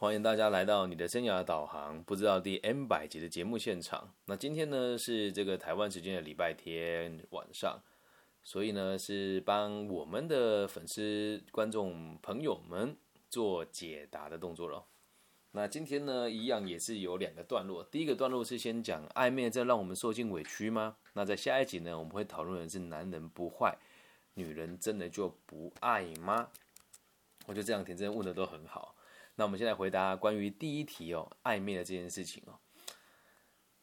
欢迎大家来到你的生涯导航，不知道第 N 百集的节目现场。那今天呢是这个台湾时间的礼拜天晚上，所以呢是帮我们的粉丝、观众朋友们做解答的动作了。那今天呢一样也是有两个段落，第一个段落是先讲暧昧在让我们受尽委屈吗？那在下一集呢我们会讨论的是男人不坏，女人真的就不爱吗？我觉得这两天真的问的都很好。那我们现在回答关于第一题哦，暧昧的这件事情哦。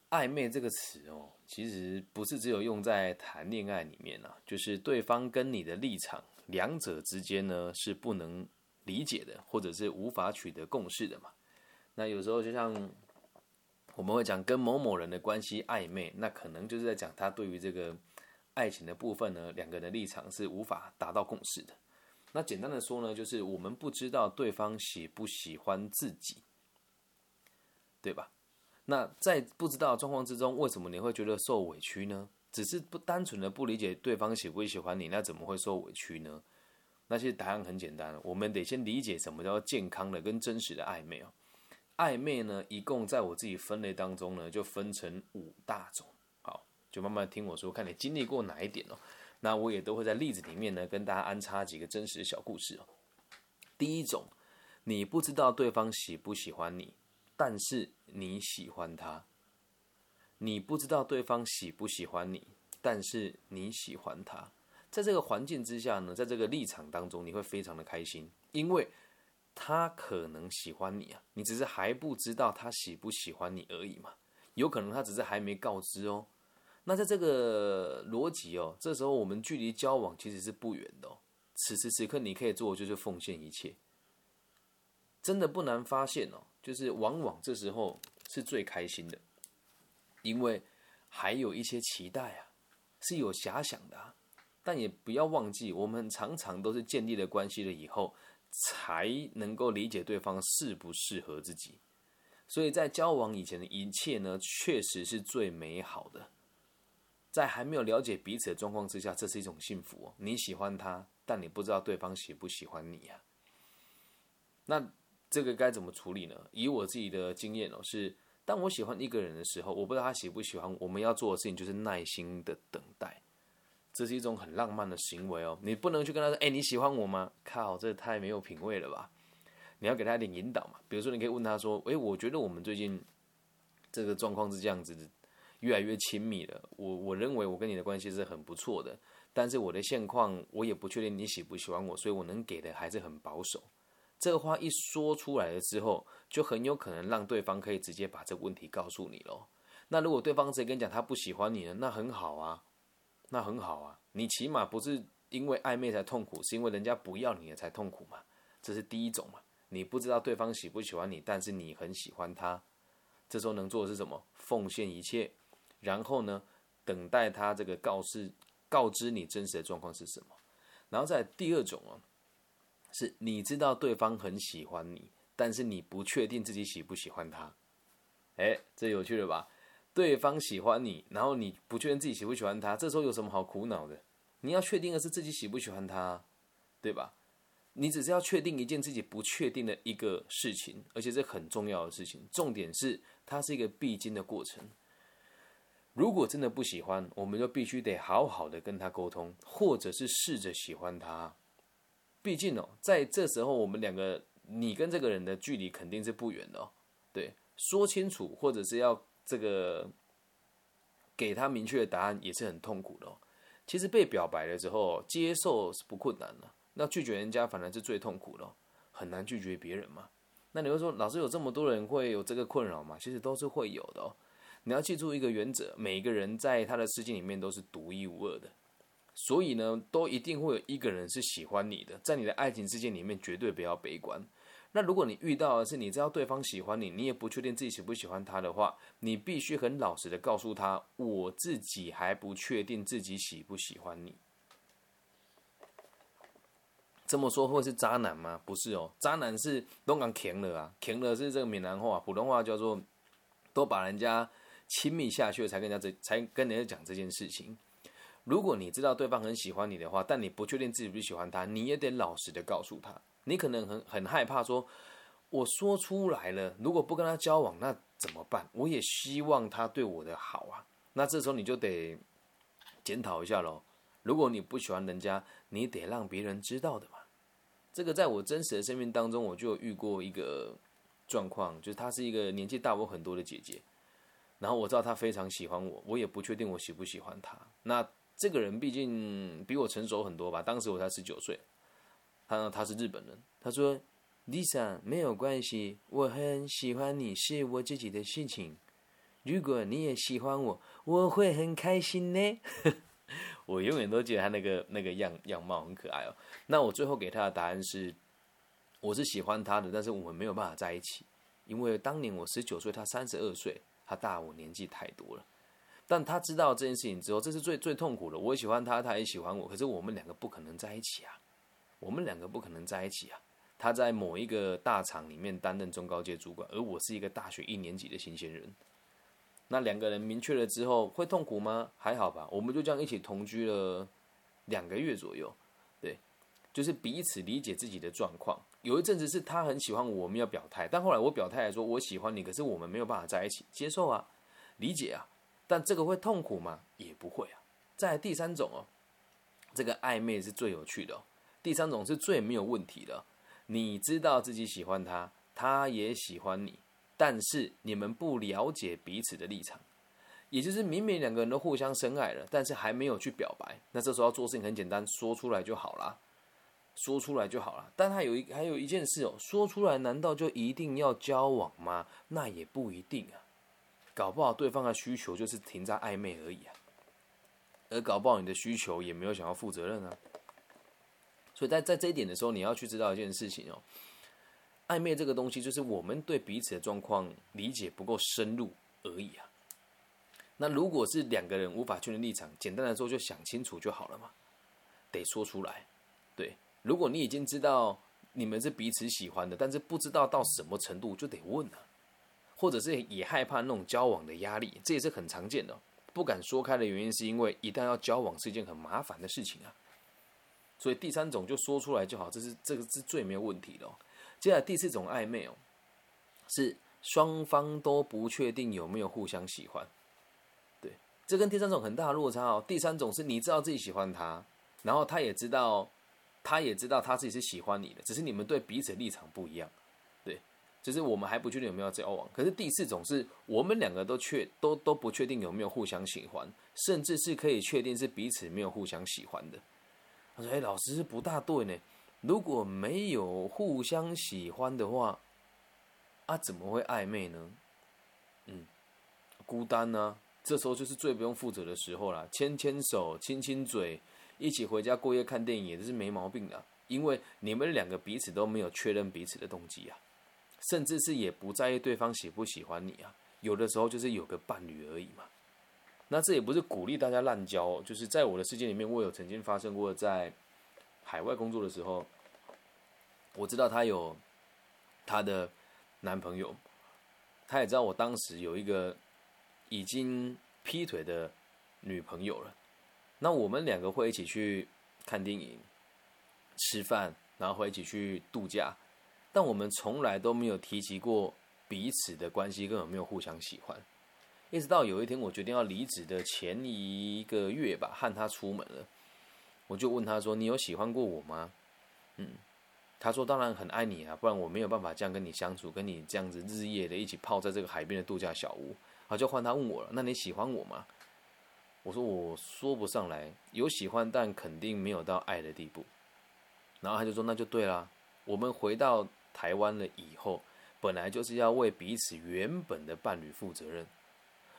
暧昧这个词哦，其实不是只有用在谈恋爱里面啊，就是对方跟你的立场，两者之间呢是不能理解的，或者是无法取得共识的嘛。那有时候就像我们会讲跟某某人的关系暧昧，那可能就是在讲他对于这个爱情的部分呢，两个人的立场是无法达到共识的。那简单的说呢，就是我们不知道对方喜不喜欢自己，对吧？那在不知道状况之中，为什么你会觉得受委屈呢？只是不单纯的不理解对方喜不喜欢你，那怎么会受委屈呢？那其实答案很简单，我们得先理解什么叫健康的跟真实的暧昧哦。暧昧呢，一共在我自己分类当中呢，就分成五大种。好，就慢慢听我说，看你经历过哪一点哦。那我也都会在例子里面呢，跟大家安插几个真实的小故事哦。第一种，你不知道对方喜不喜欢你，但是你喜欢他；你不知道对方喜不喜欢你，但是你喜欢他。在这个环境之下呢，在这个立场当中，你会非常的开心，因为他可能喜欢你啊，你只是还不知道他喜不喜欢你而已嘛。有可能他只是还没告知哦。那在这个逻辑哦，这时候我们距离交往其实是不远的哦。此时此刻你可以做的就是奉献一切，真的不难发现哦，就是往往这时候是最开心的，因为还有一些期待啊，是有遐想的。但也不要忘记，我们常常都是建立了关系了以后，才能够理解对方适不适合自己。所以在交往以前的一切呢，确实是最美好的。在还没有了解彼此的状况之下，这是一种幸福。你喜欢他，但你不知道对方喜不喜欢你呀。那这个该怎么处理呢？以我自己的经验哦，是当我喜欢一个人的时候，我不知道他喜不喜欢，我们要做的事情就是耐心的等待。这是一种很浪漫的行为哦。你不能去跟他说：“哎，你喜欢我吗？”靠，这太没有品味了吧！你要给他一点引导嘛。比如说，你可以问他说：“哎，我觉得我们最近这个状况是这样子的。”越来越亲密了，我我认为我跟你的关系是很不错的，但是我的现况我也不确定你喜不喜欢我，所以我能给的还是很保守。这个话一说出来了之后，就很有可能让对方可以直接把这个问题告诉你喽。那如果对方直接跟你讲他不喜欢你呢，那很好啊，那很好啊，你起码不是因为暧昧才痛苦，是因为人家不要你了才痛苦嘛。这是第一种嘛，你不知道对方喜不喜欢你，但是你很喜欢他，这时候能做的是什么？奉献一切。然后呢，等待他这个告示告知你真实的状况是什么。然后在第二种哦，是你知道对方很喜欢你，但是你不确定自己喜不喜欢他。哎，这有趣了吧？对方喜欢你，然后你不确定自己喜不喜欢他，这时候有什么好苦恼的？你要确定的是自己喜不喜欢他，对吧？你只是要确定一件自己不确定的一个事情，而且这很重要的事情。重点是它是一个必经的过程。如果真的不喜欢，我们就必须得好好的跟他沟通，或者是试着喜欢他。毕竟哦，在这时候，我们两个你跟这个人的距离肯定是不远的哦。对，说清楚，或者是要这个给他明确的答案，也是很痛苦的哦。其实被表白了之后，接受是不困难的，那拒绝人家反而是最痛苦的，很难拒绝别人嘛。那你会说，老师有这么多人会有这个困扰吗？其实都是会有的哦。你要记住一个原则：每个人在他的世界里面都是独一无二的，所以呢，都一定会有一个人是喜欢你的。在你的爱情世界里面，绝对不要悲观。那如果你遇到的是你知道对方喜欢你，你也不确定自己喜不喜欢他的话，你必须很老实的告诉他：我自己还不确定自己喜不喜欢你。这么说会是渣男吗？不是哦，渣男是都讲甜了啊，甜了是这个闽南话，普通话叫做都把人家。亲密下去，才跟人家这才跟人家讲这件事情。如果你知道对方很喜欢你的话，但你不确定自己不喜欢他，你也得老实的告诉他。你可能很很害怕说，我说出来了，如果不跟他交往，那怎么办？我也希望他对我的好啊。那这时候你就得检讨一下喽。如果你不喜欢人家，你得让别人知道的嘛。这个在我真实的生命当中，我就遇过一个状况，就是她是一个年纪大我很多的姐姐，然后我知道她非常喜欢我，我也不确定我喜不喜欢她。那这个人毕竟比我成熟很多吧，当时我才十九岁。他他是日本人，他说：“Lisa 没有关系，我很喜欢你是我自己的事情。如果你也喜欢我，我会很开心呢。”我永远都记得他那个那个样样貌很可爱哦。那我最后给他的答案是：我是喜欢他的，但是我们没有办法在一起，因为当年我十九岁，他三十二岁，他大我年纪太多了。但他知道这件事情之后，这是最最痛苦的。我喜欢他，他也喜欢我，可是我们两个不可能在一起啊。我们两个不可能在一起啊！他在某一个大厂里面担任中高阶主管，而我是一个大学一年级的新鲜人。那两个人明确了之后，会痛苦吗？还好吧，我们就这样一起同居了两个月左右。就是彼此理解自己的状况。有一阵子是他很喜欢我，我们要表态，但后来我表态来说我喜欢你，可是我们没有办法在一起，接受啊，理解啊。但这个会痛苦吗？也不会啊。在第三种哦，这个暧昧是最有趣的。第三种是最没有问题的，你知道自己喜欢他，他也喜欢你，但是你们不了解彼此的立场，也就是明明两个人都互相深爱了，但是还没有去表白，那这时候要做事情很简单，说出来就好了，说出来就好了。但他有一还有一件事哦，说出来难道就一定要交往吗？那也不一定啊，搞不好对方的需求就是停在暧昧而已啊，而搞不好你的需求也没有想要负责任啊。所以在在这一点的时候，你要去知道一件事情哦，暧昧这个东西就是我们对彼此的状况理解不够深入而已啊。那如果是两个人无法确认立场，简单的说就想清楚就好了嘛，得说出来。对，如果你已经知道你们是彼此喜欢的，但是不知道到什么程度，就得问了，或者是也害怕那种交往的压力，这也是很常见的。不敢说开的原因，是因为一旦要交往是一件很麻烦的事情啊。所以第三种就说出来就好，这是这个是最没有问题的。接下来第四种暧昧哦，是双方都不确定有没有互相喜欢。对，这跟第三种很大的落差哦。第三种是你知道自己喜欢他，然后他也知道，他也知道他自己是喜欢你的，只是你们对彼此立场不一样。对，就是我们还不确定有没有交往。可是第四种是我们两个都确都都不确定有没有互相喜欢，甚至是可以确定是彼此没有互相喜欢的。他说：“哎，老师不大对呢。如果没有互相喜欢的话，啊，怎么会暧昧呢？嗯，孤单呢？这时候就是最不用负责的时候了。牵牵手，亲亲嘴，一起回家过夜看电影，也是没毛病的。因为你们两个彼此都没有确认彼此的动机啊，甚至是也不在意对方喜不喜欢你啊。有的时候就是有个伴侣而已嘛。”那这也不是鼓励大家滥交，就是在我的世界里面，我有曾经发生过在海外工作的时候，我知道她有她的男朋友，她也知道我当时有一个已经劈腿的女朋友了。那我们两个会一起去看电影、吃饭，然后会一起去度假，但我们从来都没有提及过彼此的关系，根本没有互相喜欢。一直到有一天我决定要离职的前一个月吧，和他出门了，我就问他说：“你有喜欢过我吗？”嗯，他说：“当然很爱你啊，不然我没有办法这样跟你相处，跟你这样子日夜的一起泡在这个海边的度假小屋。”好，就换他问我了：“那你喜欢我吗？”我说：“我说不上来，有喜欢，但肯定没有到爱的地步。”然后他就说：“那就对啦，我们回到台湾了以后，本来就是要为彼此原本的伴侣负责任。”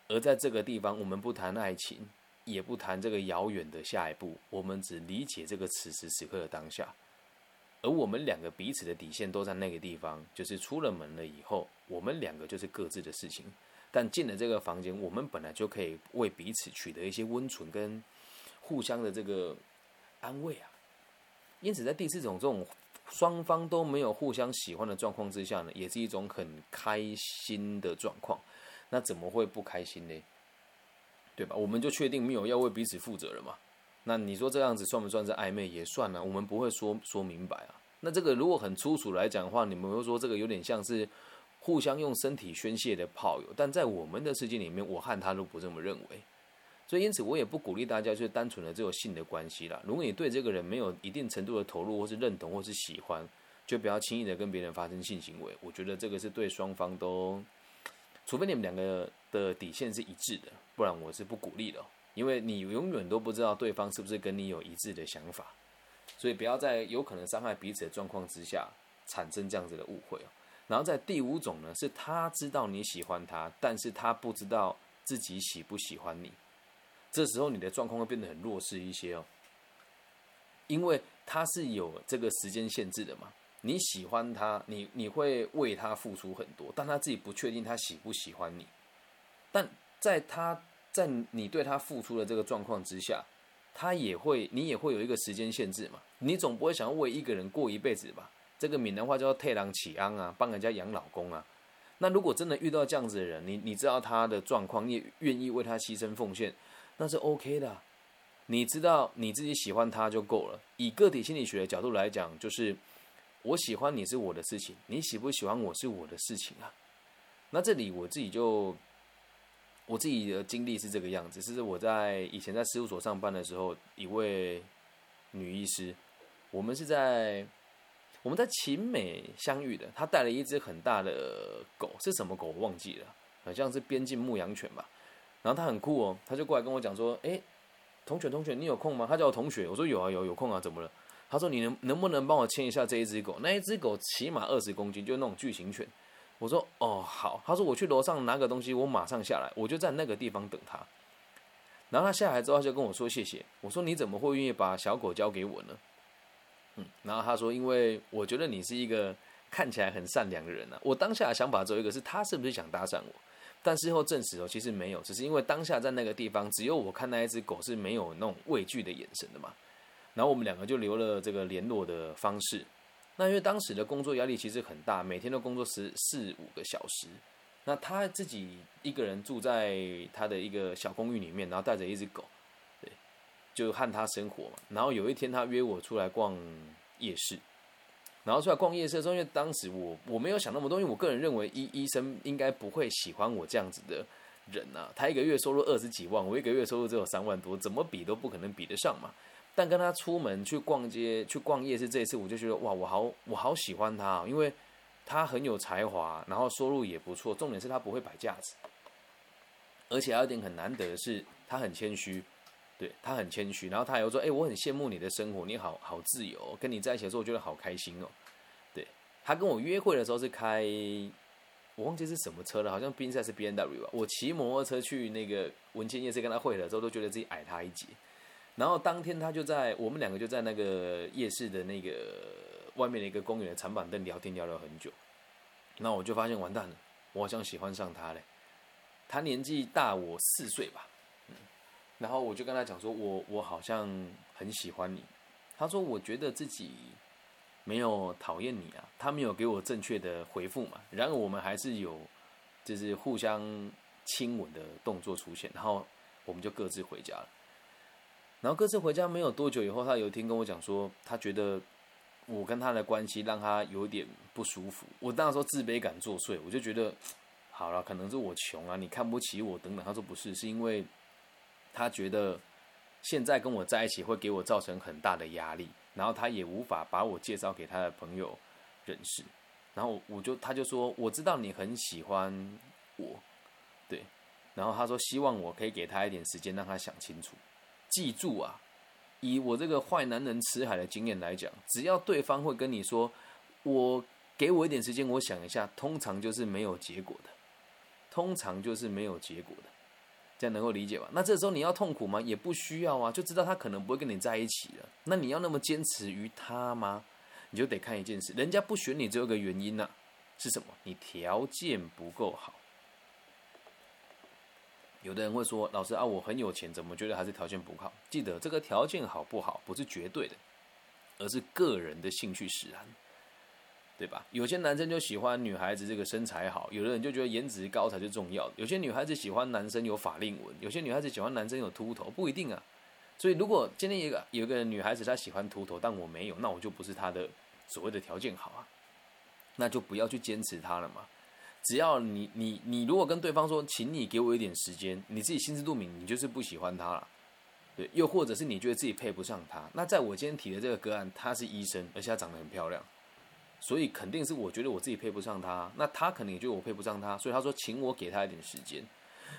而在这个地方，我们不谈爱情，也不谈这个遥远的下一步，我们只理解这个此时此刻的当下。而我们两个彼此的底线都在那个地方，就是出了门了以后，我们两个就是各自的事情。但进了这个房间，我们本来就可以为彼此取得一些温存跟互相的这个安慰啊。因此，在第四种这种双方都没有互相喜欢的状况之下呢，也是一种很开心的状况。那怎么会不开心呢？对吧？我们就确定没有要为彼此负责了嘛？那你说这样子算不算是暧昧？也算啊。我们不会说说明白啊。那这个如果很粗俗来讲的话，你们会说这个有点像是互相用身体宣泄的炮友，但在我们的世界里面，我和他都不这么认为。所以因此，我也不鼓励大家就单纯的只有性的关系啦。如果你对这个人没有一定程度的投入，或是认同，或是喜欢，就不要轻易的跟别人发生性行为。我觉得这个是对双方都，除非你们两个的底线是一致的，不然我是不鼓励的。因为你永远都不知道对方是不是跟你有一致的想法，所以不要在有可能伤害彼此的状况之下产生这样子的误会然后在第五种呢，是他知道你喜欢他，但是他不知道自己喜不喜欢你。这时候你的状况会变得很弱势一些哦，因为他是有这个时间限制的嘛。你喜欢他，你你会为他付出很多，但他自己不确定他喜不喜欢你，但在他。在你对他付出的这个状况之下，他也会，你也会有一个时间限制嘛？你总不会想要为一个人过一辈子吧？这个闽南话叫“退郎起安”啊，帮人家养老公啊。那如果真的遇到这样子的人，你你知道他的状况，你也愿意为他牺牲奉献，那是 OK 的。你知道你自己喜欢他就够了。以个体心理学的角度来讲，就是我喜欢你是我的事情，你喜不喜欢我是我的事情啊。那这里我自己就。我自己的经历是这个样子，是我在以前在事务所上班的时候，一位女医师，我们是在我们在秦美相遇的，他带了一只很大的狗，是什么狗我忘记了，好像是边境牧羊犬吧。然后他很酷哦，他就过来跟我讲说：“哎，同学同学，你有空吗？”他叫我同学，我说有啊有有空啊，怎么了？他说：“你能能不能帮我牵一下这一只狗？那一只狗起码二十公斤，就那种巨型犬。”我说哦好，他说我去楼上拿个东西，我马上下来，我就在那个地方等他。然后他下来之后，他就跟我说谢谢。我说你怎么会愿意把小狗交给我呢？嗯，然后他说因为我觉得你是一个看起来很善良的人呢。我当下的想法只有一个，是他是不是想搭讪我？但事后证实哦，其实没有，只是因为当下在那个地方，只有我看那一只狗是没有那种畏惧的眼神的嘛。然后我们两个就留了这个联络的方式。那因为当时的工作压力其实很大，每天都工作十四五个小时。那他自己一个人住在他的一个小公寓里面，然后带着一只狗，就和他生活嘛。然后有一天他约我出来逛夜市，然后出来逛夜市的时候，因为当时我我没有想那么多，因为我个人认为医医生应该不会喜欢我这样子的人呐。他一个月收入二十几万，我一个月收入只有三万多，怎么比都不可能比得上嘛。但跟他出门去逛街、去逛夜市这一次，我就觉得哇，我好我好喜欢他，因为他很有才华，然后收入也不错，重点是他不会摆架子，而且还有一点很难得的是，他很谦虚，对他很谦虚，然后他又说，哎，我很羡慕你的生活，你好好自由，跟你在一起的时候我觉得好开心哦。对他跟我约会的时候是开，我忘记是什么车了，好像宾士是 B N W 吧。我骑摩托车去那个文谦夜市跟他会的时候，都觉得自己矮他一截。然后当天他就在我们两个就在那个夜市的那个外面的一个公园的长板凳聊天聊了很久，那我就发现完蛋了，我好像喜欢上他嘞。他年纪大我四岁吧，然后我就跟他讲说，我我好像很喜欢你。他说我觉得自己没有讨厌你啊，他没有给我正确的回复嘛。然而我们还是有就是互相亲吻的动作出现，然后我们就各自回家了。然后各自回家没有多久以后，他有一天跟我讲说，他觉得我跟他的关系让他有点不舒服。我那时候自卑感作祟，我就觉得好了，可能是我穷啊，你看不起我等等。他说不是，是因为他觉得现在跟我在一起会给我造成很大的压力，然后他也无法把我介绍给他的朋友认识。然后我就他就说，我知道你很喜欢我，对。然后他说希望我可以给他一点时间，让他想清楚。记住啊，以我这个坏男人池海的经验来讲，只要对方会跟你说“我给我一点时间，我想一下”，通常就是没有结果的，通常就是没有结果的，这样能够理解吧？那这时候你要痛苦吗？也不需要啊，就知道他可能不会跟你在一起了。那你要那么坚持于他吗？你就得看一件事，人家不选你只有一个原因呢，是什么？你条件不够好。有的人会说：“老师啊，我很有钱，怎么觉得还是条件不好？”记得这个条件好不好不是绝对的，而是个人的兴趣使然，对吧？有些男生就喜欢女孩子这个身材好，有的人就觉得颜值高才是重要的。有些女孩子喜欢男生有法令纹，有些女孩子喜欢男生有秃头，不一定啊。所以如果今天一个有一个女孩子她喜欢秃头，但我没有，那我就不是她的所谓的条件好啊，那就不要去坚持它了嘛。只要你你你如果跟对方说，请你给我一点时间，你自己心知肚明，你就是不喜欢他了，对，又或者是你觉得自己配不上他。那在我今天提的这个个案，他是医生，而且他长得很漂亮，所以肯定是我觉得我自己配不上他，那他肯定也觉得我配不上他，所以他说请我给他一点时间。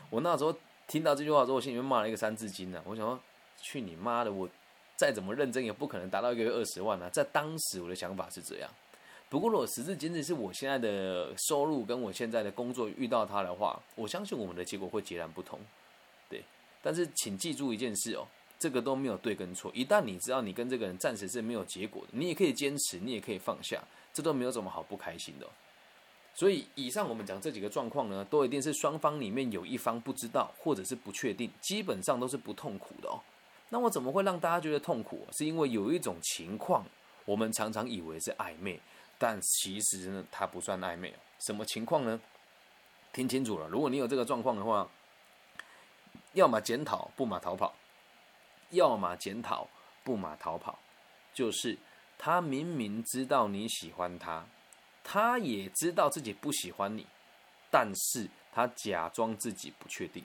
我那时候听到这句话之后，心里面骂了一个三字经呢。我想说，去你妈的！我再怎么认真，也不可能达到一个月二十万啊。在当时我的想法是这样。不过，如果时至今日是我现在的收入跟我现在的工作遇到他的话，我相信我们的结果会截然不同。对，但是请记住一件事哦，这个都没有对跟错。一旦你知道你跟这个人暂时是没有结果的，你也可以坚持，你也可以放下，这都没有什么好不开心的。所以，以上我们讲这几个状况呢，都一定是双方里面有一方不知道或者是不确定，基本上都是不痛苦的哦。那我怎么会让大家觉得痛苦？是因为有一种情况，我们常常以为是暧昧。但其实呢，它不算暧昧什么情况呢？听清楚了，如果你有这个状况的话，要么检讨，不马逃跑；要么检讨，不马逃跑。就是他明明知道你喜欢他，他也知道自己不喜欢你，但是他假装自己不确定。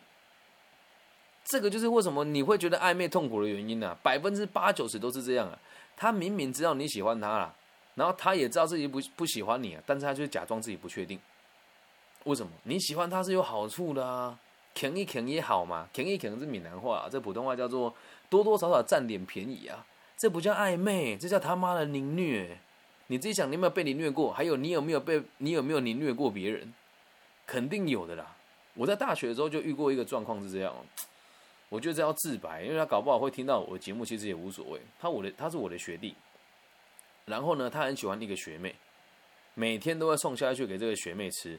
这个就是为什么你会觉得暧昧痛苦的原因呢？百分之八九十都是这样啊。他明明知道你喜欢他了。然后他也知道自己不不喜欢你啊，但是他就假装自己不确定。为什么？你喜欢他是有好处的啊，舔一舔也好嘛，舔一舔是闽南话，这普通话叫做多多少少占点便宜啊，这不叫暧昧，这叫他妈的凌虐。你自己想，你有没有被凌虐过？还有你有没有被你有没有凌虐过别人？肯定有的啦。我在大学的时候就遇过一个状况是这样，我觉得这要自白，因为他搞不好会听到我的节目，其实也无所谓。他我的他是我的学弟。然后呢，他很喜欢一个学妹，每天都会送下去给这个学妹吃。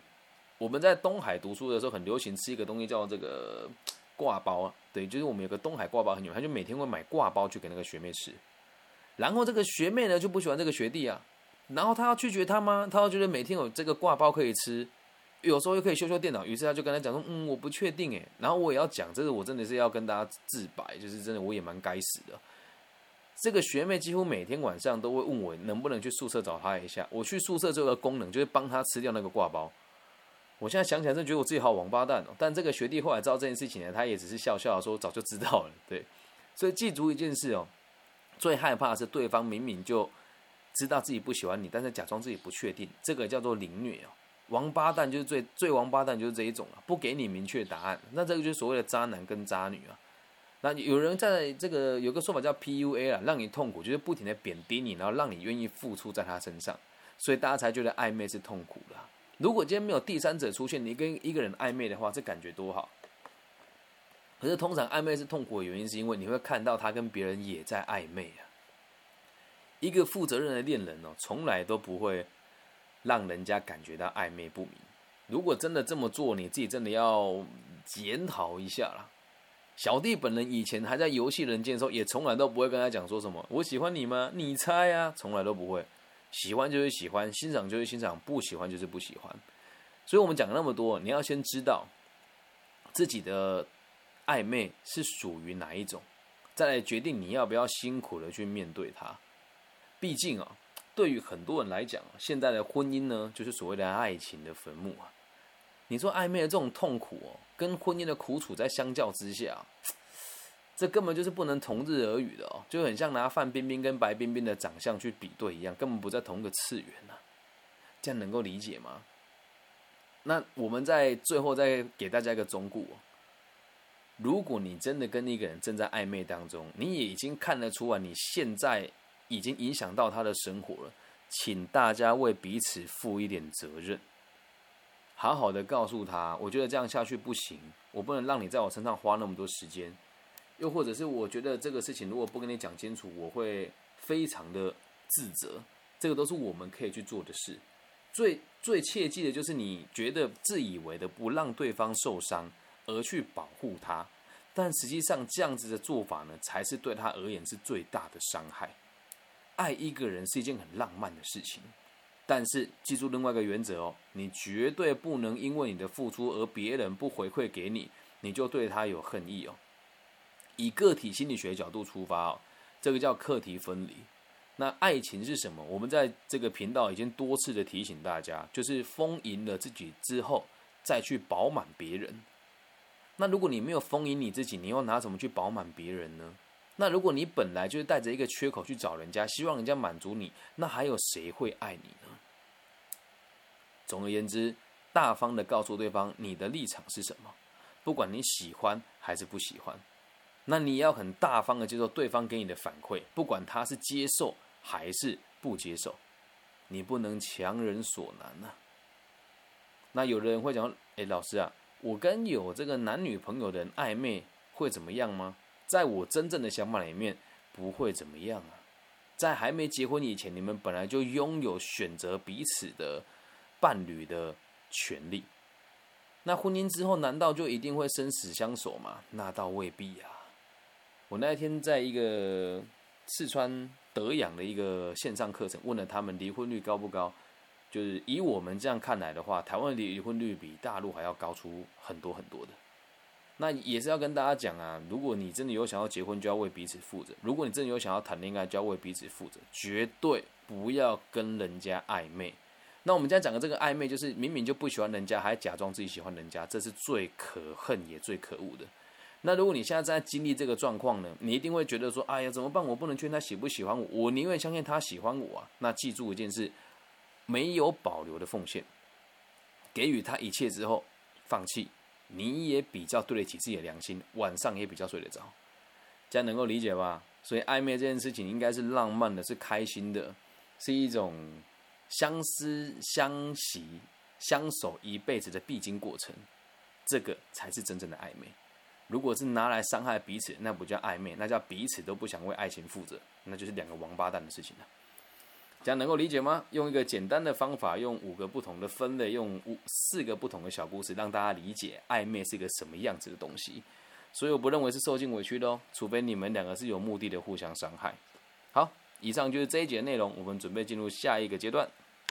我们在东海读书的时候，很流行吃一个东西叫这个挂包啊，对，就是我们有个东海挂包很有，他就每天会买挂包去给那个学妹吃。然后这个学妹呢就不喜欢这个学弟啊，然后他要拒绝他吗？他要觉得每天有这个挂包可以吃，有时候又可以修修电脑，于是他就跟他讲说：“嗯，我不确定诶。”然后我也要讲，这个我真的是要跟大家自白，就是真的我也蛮该死的。这个学妹几乎每天晚上都会问我能不能去宿舍找她一下。我去宿舍这个功能就是帮她吃掉那个挂包。我现在想起来真觉得我自己好王八蛋哦。但这个学弟后来知道这件事情呢，他也只是笑笑说早就知道了。对，所以记住一件事哦，最害怕的是对方明明就知道自己不喜欢你，但是假装自己不确定，这个叫做凌虐哦。王八蛋就是最最王八蛋就是这一种了，不给你明确答案，那这个就是所谓的渣男跟渣女啊。那有人在这个有个说法叫 PUA 啊，让你痛苦，就是不停的贬低你，然后让你愿意付出在他身上，所以大家才觉得暧昧是痛苦的。如果今天没有第三者出现，你跟一个人暧昧的话，这感觉多好。可是通常暧昧是痛苦的原因，是因为你会看到他跟别人也在暧昧啊。一个负责任的恋人哦，从来都不会让人家感觉到暧昧不明。如果真的这么做，你自己真的要检讨一下啦。小弟本人以前还在游戏人间的时候，也从来都不会跟他讲说什么“我喜欢你吗？你猜啊”，从来都不会。喜欢就是喜欢，欣赏就是欣赏，不喜欢就是不喜欢。所以我们讲那么多，你要先知道自己的暧昧是属于哪一种，再来决定你要不要辛苦的去面对它。毕竟啊，对于很多人来讲，现在的婚姻呢，就是所谓的爱情的坟墓啊。你说暧昧的这种痛苦哦。跟婚姻的苦楚在相较之下，这根本就是不能同日而语的哦，就很像拿范冰冰跟白冰冰的长相去比对一样，根本不在同一个次元呐。这样能够理解吗？那我们在最后再给大家一个忠告：如果你真的跟一个人正在暧昧当中，你也已经看得出来，你现在已经影响到他的生活了，请大家为彼此负一点责任。好好的告诉他，我觉得这样下去不行，我不能让你在我身上花那么多时间。又或者是我觉得这个事情如果不跟你讲清楚，我会非常的自责。这个都是我们可以去做的事。最最切记的就是你觉得自以为的不让对方受伤而去保护他，但实际上这样子的做法呢，才是对他而言是最大的伤害。爱一个人是一件很浪漫的事情。但是记住另外一个原则哦，你绝对不能因为你的付出而别人不回馈给你，你就对他有恨意哦。以个体心理学角度出发哦，这个叫课题分离。那爱情是什么？我们在这个频道已经多次的提醒大家，就是丰盈了自己之后，再去饱满别人。那如果你没有丰盈你自己，你又拿什么去饱满别人呢？那如果你本来就是带着一个缺口去找人家，希望人家满足你，那还有谁会爱你呢？总而言之，大方的告诉对方你的立场是什么，不管你喜欢还是不喜欢，那你要很大方的接受对方给你的反馈，不管他是接受还是不接受，你不能强人所难呐。那有的人会讲，哎，老师啊。我跟有这个男女朋友的人暧昧会怎么样吗？在我真正的想法里面，不会怎么样啊。在还没结婚以前，你们本来就拥有选择彼此的伴侣的权利。那婚姻之后，难道就一定会生死相守吗？那倒未必啊。我那天在一个四川德阳的一个线上课程，问了他们离婚率高不高。就是以我们这样看来的话，台湾的离婚率比大陆还要高出很多很多的。那也是要跟大家讲啊，如果你真的有想要结婚，就要为彼此负责；如果你真的有想要谈恋爱，就要为彼此负责，绝对不要跟人家暧昧。那我们今天讲的这个暧昧，就是明明就不喜欢人家，还假装自己喜欢人家，这是最可恨也最可恶的。那如果你现在正在经历这个状况呢，你一定会觉得说：“哎呀，怎么办？我不能劝他喜不喜欢我，我宁愿相信他喜欢我啊。”那记住一件事。没有保留的奉献，给予他一切之后放弃，你也比较对得起自己的良心，晚上也比较睡得着，这样能够理解吧？所以暧昧这件事情应该是浪漫的，是开心的，是一种相思相惜、相守一辈子的必经过程，这个才是真正的暧昧。如果是拿来伤害彼此，那不叫暧昧，那叫彼此都不想为爱情负责，那就是两个王八蛋的事情了。这样能够理解吗？用一个简单的方法，用五个不同的分类，用五四个不同的小故事，让大家理解暧昧是一个什么样子的东西。所以我不认为是受尽委屈的哦，除非你们两个是有目的的互相伤害。好，以上就是这一节内容，我们准备进入下一个阶段。